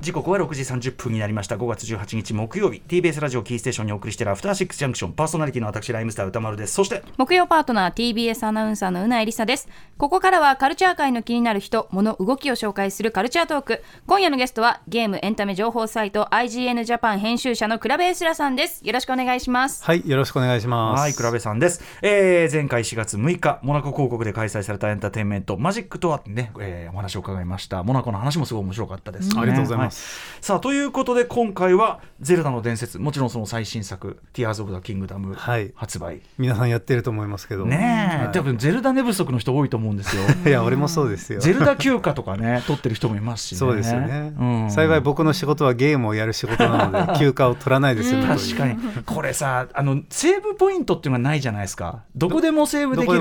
時刻は6時30分になりました。5月18日木曜日。TBS ラジオキーステーションにお送りしているアフターシックスジャンクション。パーソナリティの私ライムスター宇多丸です。そして木曜パートナー TBS アナウンサーの宇内梨沙です。ここからはカルチャー界の気になる人物動きを紹介するカルチャートーク。今夜のゲストはゲームエンタメ情報サイト IGN ジャパン編集者のクラベエスラさんです。よろしくお願いします。はいよろしくお願いします。はいクラベさんです、えー、前回4月6日モナコ公国で開催されたエンターテインメントマジックとはね、えー、お話を伺いました。モナコの話もすごい面白かったです、ね、ありがとうございます、はい、さあということで今回は「ゼルダの伝説」もちろんその最新作「ティアーズ・オブ・ザ・キングダム」発売、はい、皆さんやってると思いますけど。ねえ、はい、多分ゼルダ寝不足の人多いと思うんですよ。いや俺もそうですよ。ゼルダ休暇とかね取ってる人もいますし、ね、そうですよね、うん、幸い僕の仕事はゲームをやる仕事なので 休暇を取らないですよね確かに。これさあのセーブポイントっていうのがないじゃないですか。どこでもセーブできる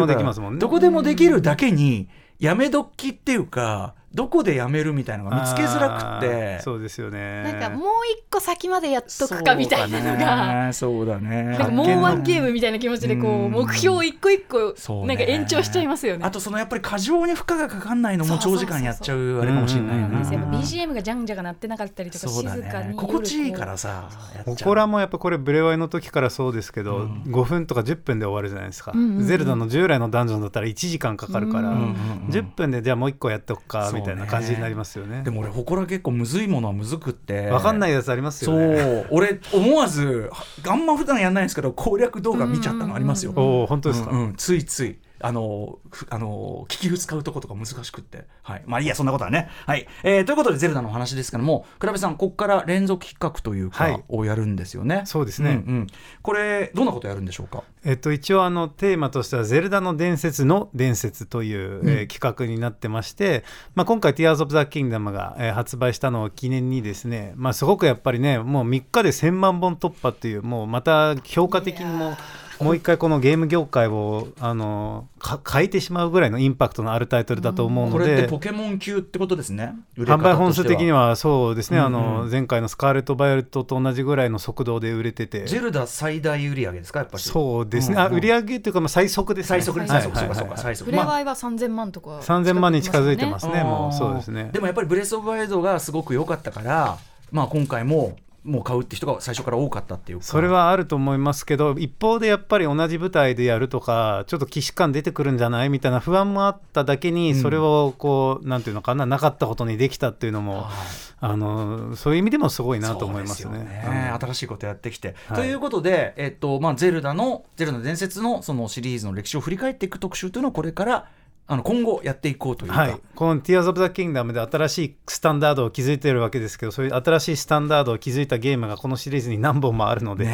どこでもできるだけにやめ時っていうかどこでやめるみたいなのが見つけづらくて。そうですよね。なんかもう一個先までやっとくかみたいなのが。そうだね。なんかもうワンゲームみたいな気持ちでこう目標を一個一個なんか延長しちゃいますよね。あとそのやっぱり過剰に負荷がかかんないのも長時間やっちゃうあれかもしれないよね。BGM がじゃんじゃが鳴ってなかったりとか静かに心地いいからさここらもやっぱこれブレワイの時からそうですけど5分とか10分で終わるじゃないですか。ゼルダの従来のダンジョンだったら1時間かかるから。10分でじゃあもう一個やっておくかみたいな感じになりますよね。でも俺祠結構むずいものはむずくって。分かんないやつありますよね。そう。俺思わずあんま普段やんないんですけど攻略動画見ちゃったのありますよ。おお本当ですか、うん、ついついあの、あの、聞き使うとことか難しくって。はい。まあいいや、そんなことはね。はい。えー、ということで、ゼルダの話ですけども、倉部さん、ここから連続企画というか、はい、をやるんですよね。そうですね。うん、うん、これ、どんなことやるんでしょうか？えっと、一応、あの、テーマとしては、ゼルダの伝説の伝説という、うん、えー、企画になってまして、まあ今回、Tears of the Kingdom が、えー、発売したのを記念にですね、まあすごくやっぱりね、もう3日で1000万本突破っていう、もうまた評価的にも、もう一回このゲーム業界をあの変えてしまうぐらいのインパクトのあるタイトルだと思うので、これってポケモン級ってことですね。販売本数的にはそうですね、うんうん、あの前回のスカーレット・バイオレットと同じぐらいの速度で売れてて。ゼルダ最大売上ですかやっぱりそうですね、うんうん、あ売上っていうかまあ最速ですね。最速最速、はい、そうか最速プレワイは3000万とか、3000万に近づいてますね。もうそうですね。でもやっぱりブレス・オブ・ワイドがすごく良かったからまあ今回ももう買うって人が最初から多かったっていうそれはあると思いますけど一方でやっぱり同じ舞台でやるとかちょっと既視感出てくるんじゃないみたいな不安もあっただけに、それをこうなんていうのかななかったことにできたっていうのも、あのそういう意味でもすごいなと思いますね。すね。新しいことやってきて、はい、ということで、えっとまあ、ゼルダの「ゼルダの伝説の」そのシリーズの歴史を振り返っていく特集というのをこれからあの今後やっていこうというか、はい、この「Tears of the Kingdom」で新しいスタンダードを築いているわけですけどそういう新しいスタンダードを築いたゲームがこのシリーズに何本もあるので、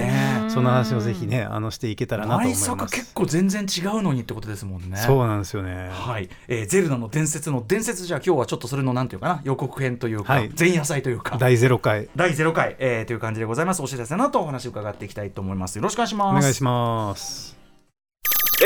その話をぜひねあのしていけたらなと思います。結構全然違うのにってことですもんね。そうなんですよね。はい、えー、ゼルダの伝説の伝説じゃあ今日はちょっとそれのなんていうかな予告編というか、はい、前夜祭というか。第0回。第0回、えー、という感じでございます。お知らせなとお話を伺っていきたいと思います。よろしくお願いします。お願いします。え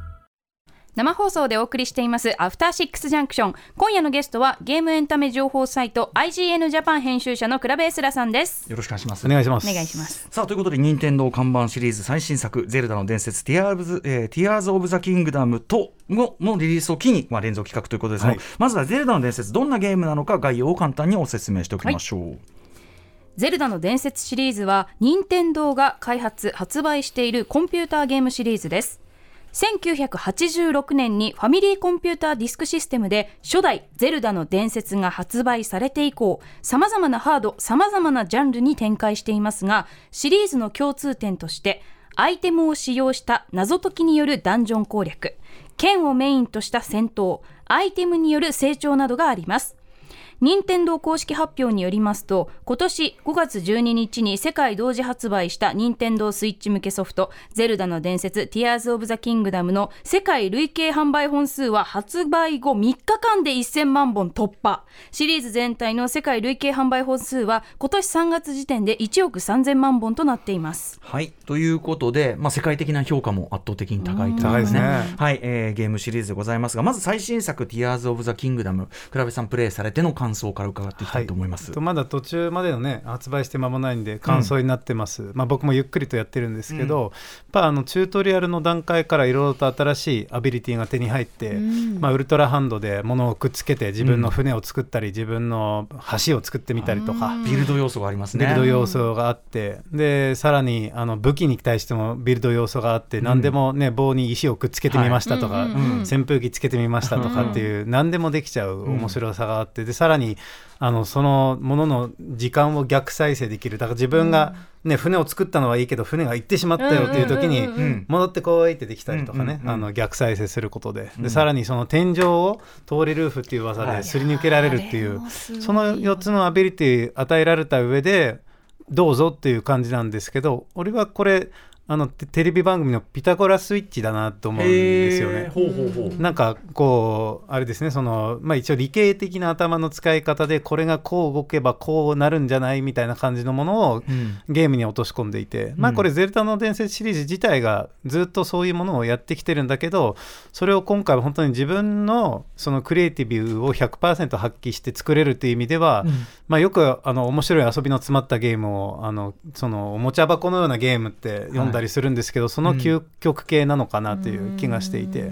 生放送でお送りしていますアフターシックスジャンクション今夜のゲストはゲームエンタメ情報サイト IGN ジャパン編集者のクラベエスラさんです。よろしくお願いします。お願いします。お願いします。さあということで任天堂看板シリーズ最新作ゼルダの伝説ティアーズ、えー、ティアーズオブザキングダムとののリリースを機に、まあ、連続企画ということですが、はい、まずはゼルダの伝説どんなゲームなのか概要を簡単にお説明しておきましょう、はいゼルダの伝説シリーズは任天堂が開発発売しているコンピューターゲームシリーズです1986年にファミリーコンピューターディスクシステムで初代ゼルダの伝説が発売されて以降、様々なハード、様々なジャンルに展開していますが、シリーズの共通点として、アイテムを使用した謎解きによるダンジョン攻略、剣をメインとした戦闘、アイテムによる成長などがあります。任天堂公式発表によりますと今年5月12日に世界同時発売した任天堂スイッチ向けソフト「ゼルダの伝説ティアーズ・オブ・ザ・キングダム」の世界累計販売本数は発売後3日間で1000万本突破。シリーズ全体の世界累計販売本数は今年3月時点で1億3000万本となっています。はい。ということで、まあ、世界的な評価も圧倒的に高いという高いですね。はい、えーゲームシリーズでございますがまず最新作「ティアーズ・オブ・ザ・キングダム」クラベさんプレイされての感想から伺っていきたいと思います。とまだ途中までのね発売して間もないんで感想になってます、まあ、僕もゆっくりとやってるんですけど、やっぱあのチュートリアルの段階からいろいろと新しいアビリティが手に入って、まあ、ウルトラハンドで物をくっつけて自分の船を作ったり、自分の橋を作ってみたりとか。ビルド要素がありますね。ビルド要素があって、でさらにあの武器に対してもビルド要素があって、何でもね棒に石をくっつけてみましたとか、はい。うんうんうん。扇風機つけてみましたとかっていう、何でもできちゃう面白さがあってでさらにあのそのものの時間を逆再生できる。だから自分が、ね船を作ったのはいいけど船が行ってしまったよっていう時に、戻ってこいってできたりとかね、あの逆再生することで。でさらにその天井を通りルーフっていう技はい。ですり抜けられるっていう、その4つのアビリティ与えられた上でどうぞっていう感じなんですけど俺はこれあのテテレビ番組の「ピタゴラスイッチ」だなと思うんですよね。ほうほうほう。なんかこうあれですねその、まあ、一応理系的な頭の使い方でこれがこう動けばこうなるんじゃないみたいな感じのものをうんゲームに落とし込んでいて、まあこれ「ゼルダの伝説」シリーズ自体がずっとそういうものをやってきてるんだけどそれを今回は本当に自分のそのクリエイティブを100%発揮して作れるっていう意味では、まあ、よくあの面白い遊びの詰まったゲームをあのそのおもちゃ箱のようなゲームって読んだりするんですけど、その究極系なのかなっていう気がしていて。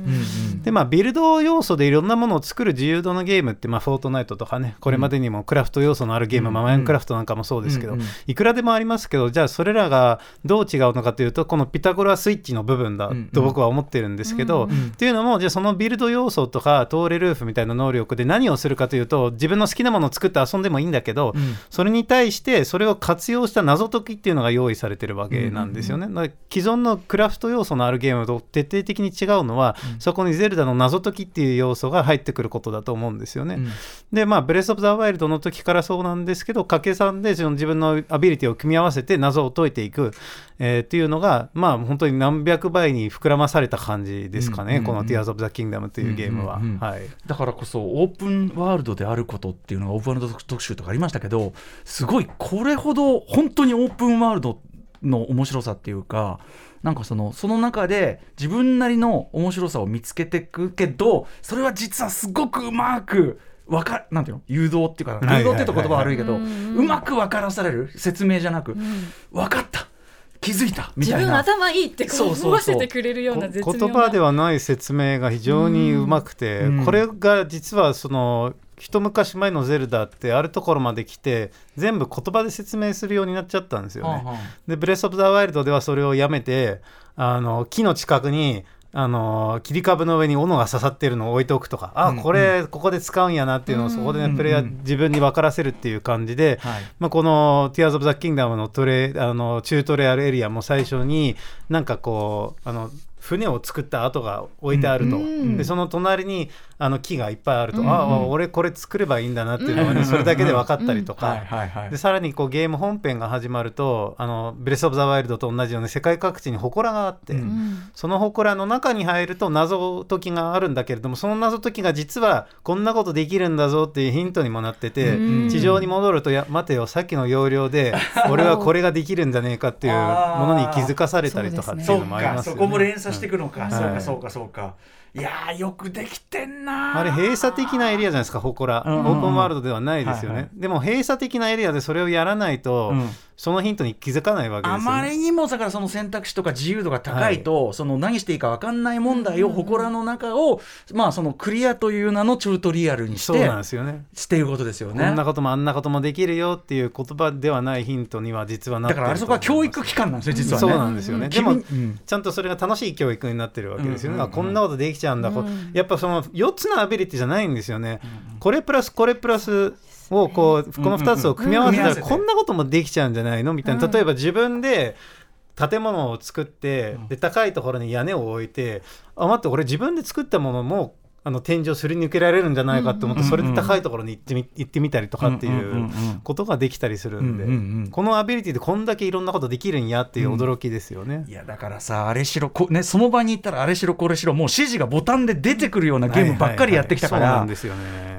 でまあ、ビルド要素でいろんなものを作る自由度のゲームって、まあ、フォートナイトとかねこれまでにもクラフト要素のあるゲーム、うん。まあ、マインクラフトなんかもそうですけど、いくらでもありますけどじゃあそれらがどう違うのかというとこのピタゴラスイッチの部分だと僕は思ってるんですけど、っていうのもじゃあそのビルド要素とか通れルーフみたいな能力で何をするかというと自分の好きなものを作って遊んでもいいんだけど、うん。それに対してそれを活用した謎解きっていうのが用意されてるわけなんですよね。既存のクラフト要素のあるゲームと徹底的に違うのは、そこにゼルダの謎解きっていう要素が入ってくることだと思うんですよね。うん。でまあブレス・オブ・ザ・ワイルドの時からそうなんですけど掛け算でその自分のアビリティを組み合わせて謎を解いていく、えーっていうのがまあ本当に何百倍に膨らまされた感じですかね、うんうんうん。この「Tears of the Kingdom」というゲームは。うんうんうん。はい。だからこそオープンワールドであることっていうのがオープンワールド特集とかありましたけどすごいこれほど本当にオープンワールドの面白さっていうかなんかそのその中で自分なりの面白さを見つけていくけどそれは実はすごくうまくわかなんていうの？誘導っていうか誘導って言うと言葉悪いけど、ううんまく分からされる説明じゃなく、分かった気づいたみ自分たいな。頭いいってこそう思わせてくれるような絶妙な。言葉ではない説明が非常にうまくて、うん。これが実はその一昔前のゼルダってあるところまで来て全部言葉で説明するようになっちゃったんですよね。でブレス・オブ・ザ・ワイルドではそれをやめてあの木の近くにあの切り株の上に斧が刺さってるのを置いておくとか、あうんこれここで使うんやなっていうのをそこでね、うんプレイヤーうん自分に分からせるっていう感じで、はい。まあ、この「Tears of the Kingdom の」トレあのチュートリアルエリアも最初になんかこうあの船を作った跡が置いてあると、うんでその隣にあの木がいっぱいあると、うんああ俺これ作ればいいんだなっていうのがね、それだけで分かったりとか、でさらにこうゲーム本編が始まるとあのブレス・オブ・ザ・ワイルドと同じように世界各地に祠があって、うんその祠の中に入ると謎解きがあるんだけれどもその謎解きが実はこんなことできるんだぞっていうヒントにもなってて、うん地上に戻るとや待てよさっきの要領で 俺はこれができるんじゃねえかっていうものに気づかされたりとかっていうのもありか、ますよね。していくのか、ん。はいそうかそうかそうか。いやーよくできてんなー。あれ閉鎖的なエリアじゃないですか祠、うん。オープンワールドではないですよね、はいはいでも閉鎖的なエリアでそれをやらないと、うんそのヒントに気づかないわけですよ、ね、あまりにもだからその選択肢とか自由度が高いと、その何していいか分かんない問題を祠の中を、まあそのクリアという名のチュートリアルにしそうてなんですよね。していうことですよこねんなこともあんなこともできるよっていう言葉ではないヒントには実はなってるだからあれそこは教育機関なんですよ実はね。そうなんですよね、で君も、うん。ちゃんとそれが楽しい教育になってるわけですよね、うんうんうん。あこんなことできちゃうんだ、こうん。やっぱその4つのアビリティじゃないんですよね、これプラスこれプラスをこうこの2つを組み合わせたらこんなこともできちゃうんじゃないの？みたいな。例えば自分で建物を作ってで高いところに屋根を置いてあ待って俺自分で作ったものもあの天井すり抜けられるんじゃないかと思って、それで高いところに行ってみ行ってみたりとかっていうんうんうんうん。うことができたりするんで、うんうんうんこのアビリティでこんだけいろんなことできるんやっていう驚きですよね。いやだからさあれしろこ、ね、その場に行ったらあれしろこれしろもう指示がボタンで出てくるようなゲームばっかりやってきたから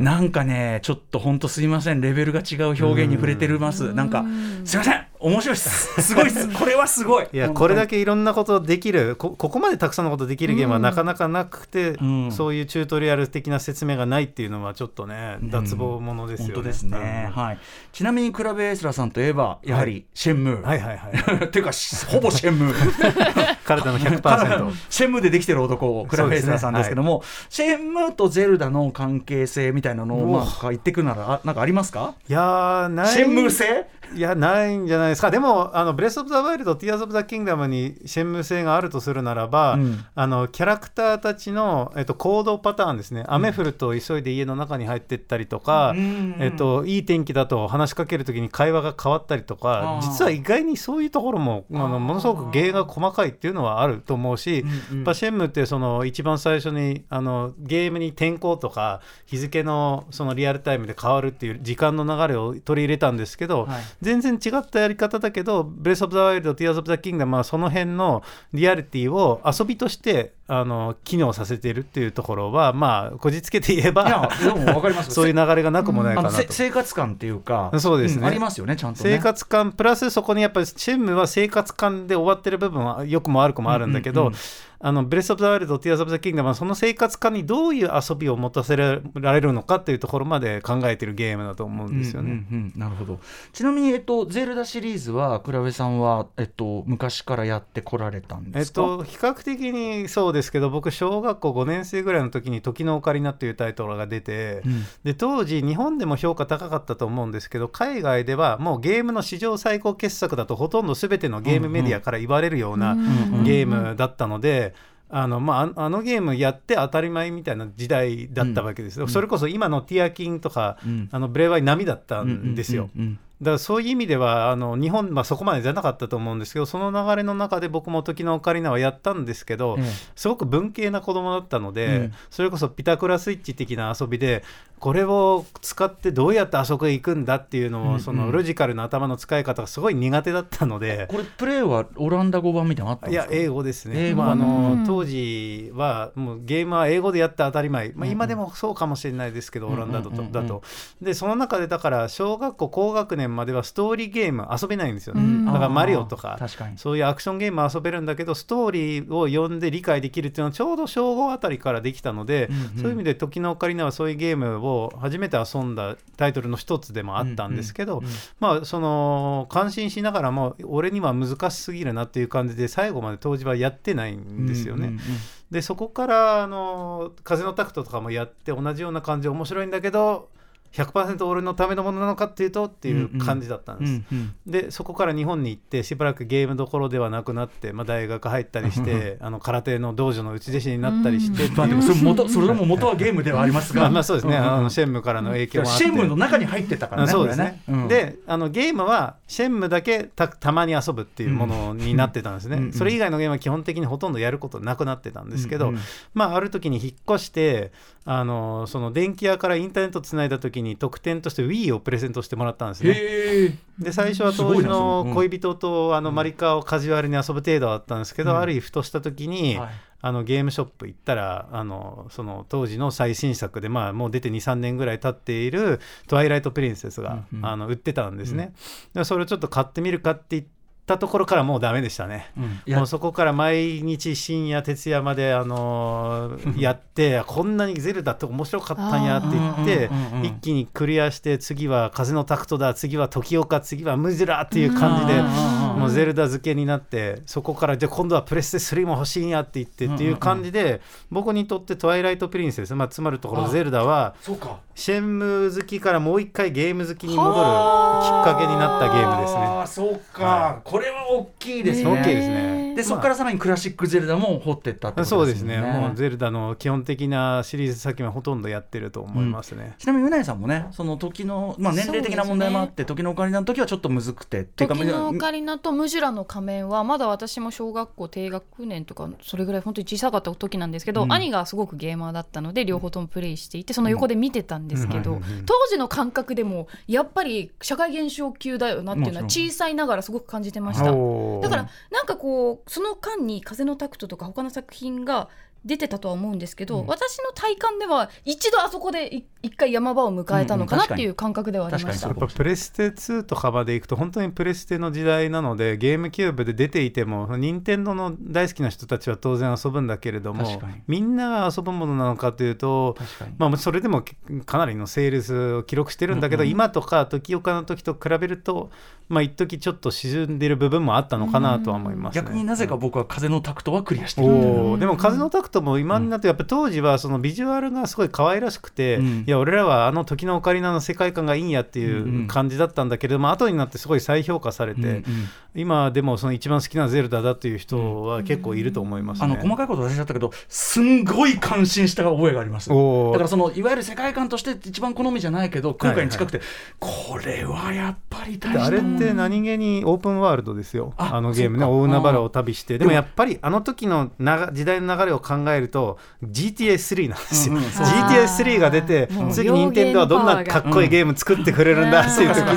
なんかねちょっと本当すいません。レベルが違う表現に触れてるます。なんかすいません面白いっす。すごいっす。これはすごい。いやこれだけいろんなことできるこここまでたくさんのことできるゲームはなかなかなくて、ん。そういうチュートリアル的な説明がないっていうのはちょっとね、脱帽ものですよね。本当ですね、うん。はい、ちなみにクラブエースラーさんといえばやはりシェンムー、はいはいはい。っていうかしほぼシェンムー。体の100%。シェンムーでできてる男クラブエースラーさんですけども、シェンムーとゼルダの関係性みたいなのをまあ言っていくならあなんかありますか？いやーない。シェンムー性？いやないんじゃないですか。でもあのブレス・オブ・ザ・ワイルドティアーズ・オブ・ザ・キングダムにシェンムー性があるとするならば、うん。あのキャラクターたちの、えっと、行動パターンですね。雨降ると急いで家の中に入っていったりとか、うん。えっと、いい天気だと話しかけるときに会話が変わったりとかあー実は意外にそういうところもあのものすごく芸が細かいっていうのはあると思うし、うんシェンムーってその一番最初にあのゲームに天候とか日付のそのリアルタイムで変わるっていう時間の流れを取り入れたんですけど、はい全然違ったやり方だけどブレス・オブ・ザ・ワイルドティアーズ・オブ・ザ・キングダムはその辺のリアリティを遊びとしてあの機能させているっていうところはまあこじつけて言えばでも分かりますそういう流れがなくもないかなと。せ生活感っていうかそうですね。んありますよねちゃんとね。生活感プラスそこにやっぱりシェンムーは生活感で終わってる部分は良くも悪くもあるんだけど、うんうんうん。あのブレス・オブ・ザ・ワイルド、ティアーズ・オブ・ザ・キングダムはその生活感にどういう遊びを持たせられるのかっていうところまで考えてるゲームだと思うんですよね。うんうんうんなるほど。ちなみに、えっと、ゼルダシリーズはクラベさんは、えっと、昔からやってこられたんえっですか、と、比較的にそうですけど僕小学校5年生ぐらいの時に「時のオカリナ」というタイトルが出て、うん。で当時日本でも評価高かったと思うんですけど海外ではもうゲームの史上最高傑作だとほとんど全てのゲームメディアから言われるようなうん。ゲームだったので。あのまあ、ああのゲームやって当たり前みたいな時代だったわけですよ、それこそ今のティアキンとか、うん。あのブレワイ並みだったんですよ、うんうんだからそういう意味ではあの日本、まあ、そこまでじゃなかったと思うんですけどその流れの中で僕も時のオカリナはやったんですけど、ええすごく文系な子供だったので、うん。それこそピタクラスイッチ的な遊びでこれを使ってどうやってあそこへ行くんだっていうのを、うんうん。そのロジカルな頭の使い方がすごい苦手だったので。これプレイはオランダ語版みたいなのあったんいやですか？英語ですね、まあ、あうん。の当時はもうゲームは英語でやって当たり前、まあ、今でもそうかもしれないですけど、うんオランダだと。でその中でだから小学校高学年まではストーリーゲーム遊べないんですよね、うん。だからマリオとか確かに。そういうアクションゲームは遊べるんだけどストーリーを読んで理解できるっていうのはちょうど小5あたりからできたので、うんうん。そういう意味で時のオカリナはそういうゲームを初めて遊んだタイトルの一つでもあったんですけど、うんうんまあその感心しながらも俺には難しすぎるなっていう感じで最後まで当時はやってないんですよね。うんうんうん。でそこからあの風のタクトとかもやって同じような感じで面白いんだけど100%俺のためのものなのかっていうとっていう感じだったんです。うんうん。でそこから日本に行ってしばらくゲームどころではなくなって、まあ、大学入ったりして あの空手の道場の内弟子になったりしてうまあでもそれ元それでも元はゲームではありますが。まあまあそうですね、んん。あのシェンムからの影響もあって。シェンムの中に入ってたからあねそうですね、うん。であのゲームはシェンムだけたたまに遊ぶっていうものになってたんですね、うんうんそれ以外のゲームは基本的にほとんどやることなくなってたんですけど、うんうんまあある時に引っ越してあのその電気屋からインターネットつないだ時に特典として Wii をプレゼントしてもらったんですね。で最初は当時の恋人とあのマリカをカジュアルに遊ぶ程度だったんですけど、うん。ある日ふとした時に、はい。あのゲームショップ行ったらあのその当時の最新作で、まあ、もう出て23年ぐらい経っている「トワイライト・プリンセスが」うんうん。あの売ってたんですね、でそれをちょっと買ってみるかって言ったところからもうダメでしたね。うん。もうそこから毎日深夜徹夜まで、あのーやって こんなにゼルダって面白かったんやって言って一気にクリアして次は風のタクトだ次は時岡次はムジュラっていう感じでもうゼルダ漬けになってそこからじゃあ今度はプレステ3も欲しいんやって言ってっていう感じで僕にとって「トワイライト・プリンセス」まあ、つまるところゼルダはそうかシェンムー好きからもう一回ゲーム好きに戻るきっかけになったゲームですね。あーそうか、これは大きいですね大きいですね。でそこからさらにクラシックゼルダも掘っていったってことそうでもんですすね、もうゼルダの基本的なシリーズ作品はほとんどやってると思いますね。ちなみにうなえさんもねその時の、まあ、年齢的な問題もあって、時のオカリナの時はちょっとむずくて時のオカリナとムジュラの仮面はまだ私も小学校低学年とかそれぐらい本当に小さかった時なんですけど、うん。兄がすごくゲーマーだったので両方ともプレイしていてその横で見てたんですけど、うんうんうんうん。当時の感覚でもやっぱり社会現象級だよなっていうのは小さいながらすごく感じてました。だからなんかこうその間に「風のタクト」とか他の作品が出てたとは思うんですけど、私の体感では一度あそこでい一回山場を迎えたのかなっていう感覚ではありました。確やっぱプレステ2とかまでいくと本当にプレステの時代なのでゲームキューブで出ていても任天堂の大好きな人たちは当然遊ぶんだけれどもみんなが遊ぶものなのかというとまあ、それでもかなりのセールスを記録してるんだけど、うんうん。今とか時岡の時と比べるとまあ一時ちょっと沈んでる部分もあったのかなとは思います、ね、逆になぜか僕は風のタクトはクリアしてる。おー。でも風のタクトも今になってやっぱ当時はそのビジュアルがすごい可愛らしくて、うん。いや俺らはあの時のオカリナの世界観がいいんやってうんういうん感じだったんだけれども、後になってすごい再評価されて、うんうん。今でもその一番好きなゼルダだという人は結構いると思いますね。あの細かいこと忘れちゃったけどすんごい感心した覚えがあります。だからそのいわゆる世界観として一番好みじゃないけど今回に近くて、これはやっぱり大であれって何気にオープンワールドですよ、ああのゲームね、大海原を旅して、ででももやっぱりあの時のな時代の流れを考えると、GTA3 なんですよ、うんうん。そう。GTA3 が出て次、任天堂はどんなかっこいいゲーム作ってくれるんだっていう時うん。に、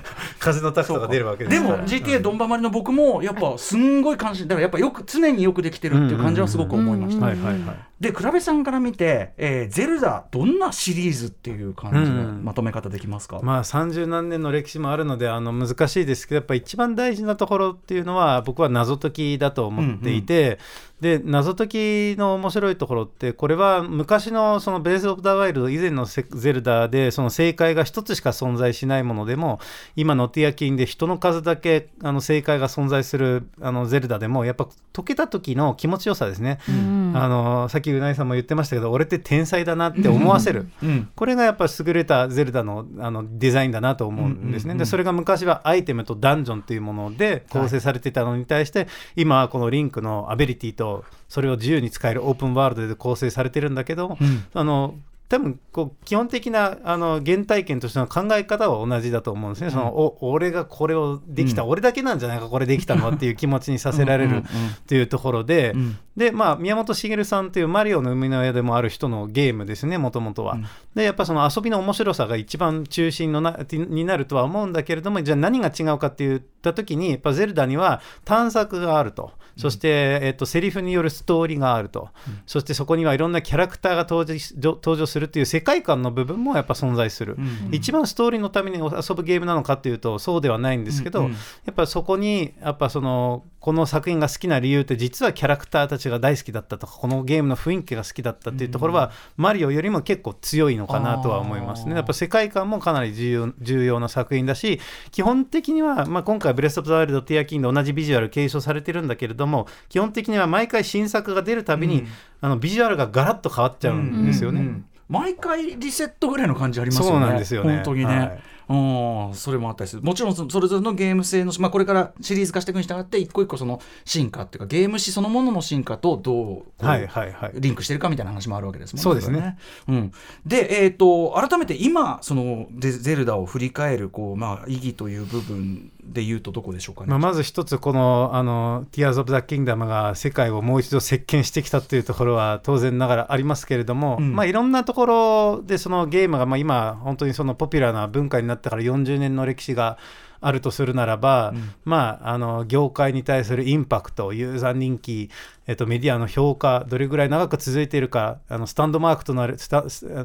風のタクトが出るわけですでも GTA ドンバマリの僕もやっぱすんごい関心。だからやっぱよく常によくできてるっていう感じはすごく思いました、はいはいはい。で倉部さんから見て、えーゼルダどんなシリーズっていう感じのうん。まとめ方できますか、まあ30何年の歴史もあるのであの難しいですけどやっぱ一番大事なところっていうのは僕は謎解きだと思っていて、で謎解きの面白いところってこれは昔のそのベース・オブ・ザ・ワイルド以前のセゼルダでその正解が一つしか存在しないものでも今のティアキンで人の数だけあの正解が存在するあのゼルダでもやっぱ解けた時の気持ちよさですね、あのさっきうないさんも言ってましたけど俺って天才だなって思わせる。うん。これがやっぱ優れたゼルダのあのデザインだなと思うんですね、でそれが昔はアイテムとダンジョンというもので構成されていたのに対して、今はこのリンクのアビリティとそれを自由に使えるオープンワールドで構成されてるんだけど、うん。あの多分こう基本的なあの原体験としての考え方は同じだと思うんですね、そのお俺がこれをできた、うん。俺だけなんじゃないかこれできたのはっていう気持ちにさせられるうんうんうんというところで、うん。でまあ、宮本茂さんというマリオの生みの親でもある人のゲームですね、もともとは。うんで、やっぱその遊びの面白さが一番中心のなになるとは思うんだけれども、じゃあ何が違うかって言ったときに、やっぱゼルダには探索があると、そして、えっと、セリフによるストーリーがあると、そしてそこにはいろんなキャラクターが登場し登場するっていう世界観の部分もやっぱ存在する。うん。一番ストーリーのために遊ぶゲームなのかっていうと、そうではないんですけど、うんうん。やっぱそこにやっぱそのこの作品が好きな理由って実はキャラクターたちが大好きだったとかこのゲームの雰囲気が好きだったっていうところは、マリオよりも結構強いのかなとは思いますね。やっぱ世界観もかなり重要重要な作品だし基本的には、まあ、今回ブレス・オブ・ザ・ワイルド・ティア・キンで同じビジュアル継承されてるんだけれども基本的には毎回新作が出るたびに、うん。あのビジュアルがガラッと変わっちゃうんですよね。うんうん。毎回リセットぐらいの感じありますよね。そうなんですよね。本当にね。はいうんそれもあったりする。もちろんそそれぞれのゲーム性の、まあ、これからシリーズ化していくに従って一個一個その進化っていうかゲーム史そのものの進化とどうはいはいはい。リンクしてるかみたいな話もあるわけですもんそうですね。うん、で、えー、と改めて今そのゼゼルダを振り返るこう、まあ、意義という部分で言うとどこでしょうかね。まあ、まず一つこのあの「Tears of the Kingdom」が世界をもう一度席巻してきたというところは当然ながらありますけれども、うんまあ、いろんなところでそのゲームが、まあ、今本当にそのポピュラーな文化になってから40年の歴史があるとするならば、まあ、あの業界に対するインパクトユーザー人気、えっと、メディアの評価どれぐらい長く続いているかあのスタンドマークとなる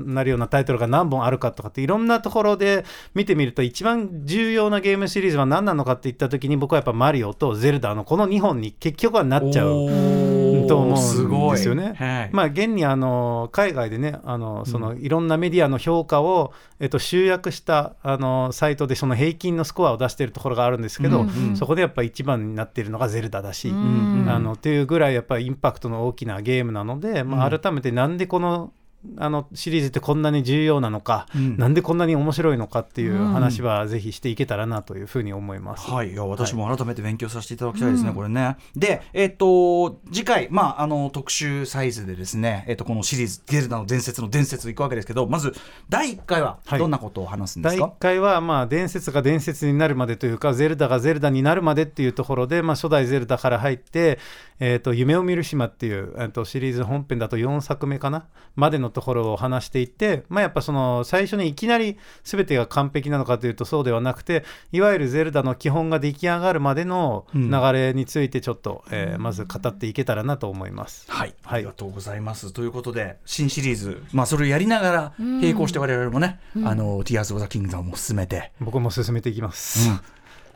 なるようなタイトルが何本あるかとかっていろんなところで見てみると一番重要なゲームシリーズは何なのかっていった時に僕はやっぱマリオとゼルダのこの2本に結局はなっちゃう。と思うんですよね。はい。まあ、現にあの海外でねあのそのいろんなメディアの評価を、えっと、集約したあのサイトでその平均のスコアを出しているところがあるんですけど、うんうん。そこでやっぱ一番になっているのがゼルダだし、うんあのっていうぐらいやっぱりインパクトの大きなゲームなので、まあ、改めてなんでこのあのシリーズってこんなに重要なのか、うん。なんでこんなに面白いのかっていう話はぜひしていけたらなというふうに思います。はい、いや私も改めて勉強させていただきたいですね、これね。で、えっ、と、次回、まあ、あの、特集サイズでですね、えっ、と、このシリーズ、ゲルダの伝説の伝説いくわけですけど、まず、第1回は、はい。どんなことを話すんです第か、1回はまあ伝説が伝説になるまでというかゼルダがゼルダになるまでっていうところで、まあ、初代ゼルダから入って「えー、と夢を見る島」っていう、えー、とシリーズ本編だと4作目かなまでのところを話していって、まあ、やっぱその最初にいきなり全てが完璧なのかというとそうではなくていわゆるゼルダの基本が出来上がるまでの流れについてちょっと、えーまず語っていけたらなと思います。はい、あはい。りがとうございます。ということで、新シリーズ、まあ、それをやりながら、並行して我々もね、あの、ティアーズ・オブ・ザ・キングダムも進めて、僕も進めていきます。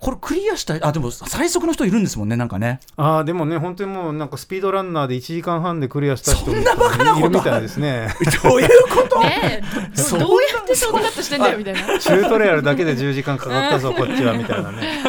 これクリアしたい、あ、でも最速の人いるんですもんね、なんかね。ああでもね本当にもうなんかスピードランナーで1時間半でクリアした人そんなバカなこといるみたいですね。どういうこと？ねえそう。どどうやってショートカットしてんだよみたいな。チュートリアルだけで10時間かかったぞ こっちはみたいなね。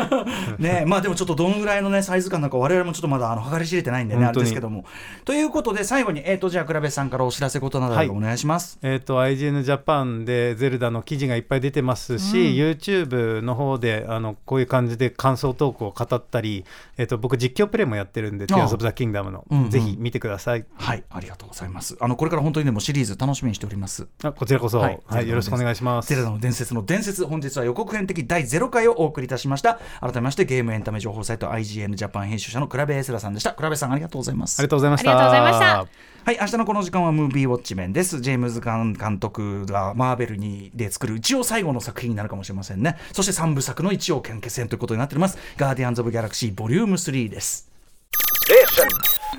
ねまあでもちょっとどのぐらいのねサイズ感なんか我々もちょっとまだあの計り知れてないんでねあれですけども。ということで最後にえっ、とじゃあ倉部さんからお知らせことなどおはい願いします、えっと IGN ジャパンでゼルダの記事がいっぱい出てますし、YouTube の方であのこういう感じで感想トークを語ったり、えっと僕実況プレイもやってるんで「ああ。Tears of the Kingdom の」うんうん。ぜひ見てください。はいありがとうございます。あのこれから本当にねもうシリーズ楽しみにしております。あこちらこそ、ははいいよろしくお願いします。ゼルダの伝説の伝説本日は予告編的第0回をお送りいたしました。改めましてゲームエンタメ情報サイト IGN ジャパン編集者の倉部エスラさんでした。倉部さんありがとうございます。ありがとうございました。ありがとうございましたはい、明日のこの時間はムービーウォッチメンです。ジェームズ・ガン監督がマーベルにで作る一応最後の作品になるかもしれませんね。そして三部作の一応献血戦ということになっております。ガーディアンズ・オブ・ギャラクシーボリューム3です。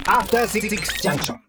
After Six Junction.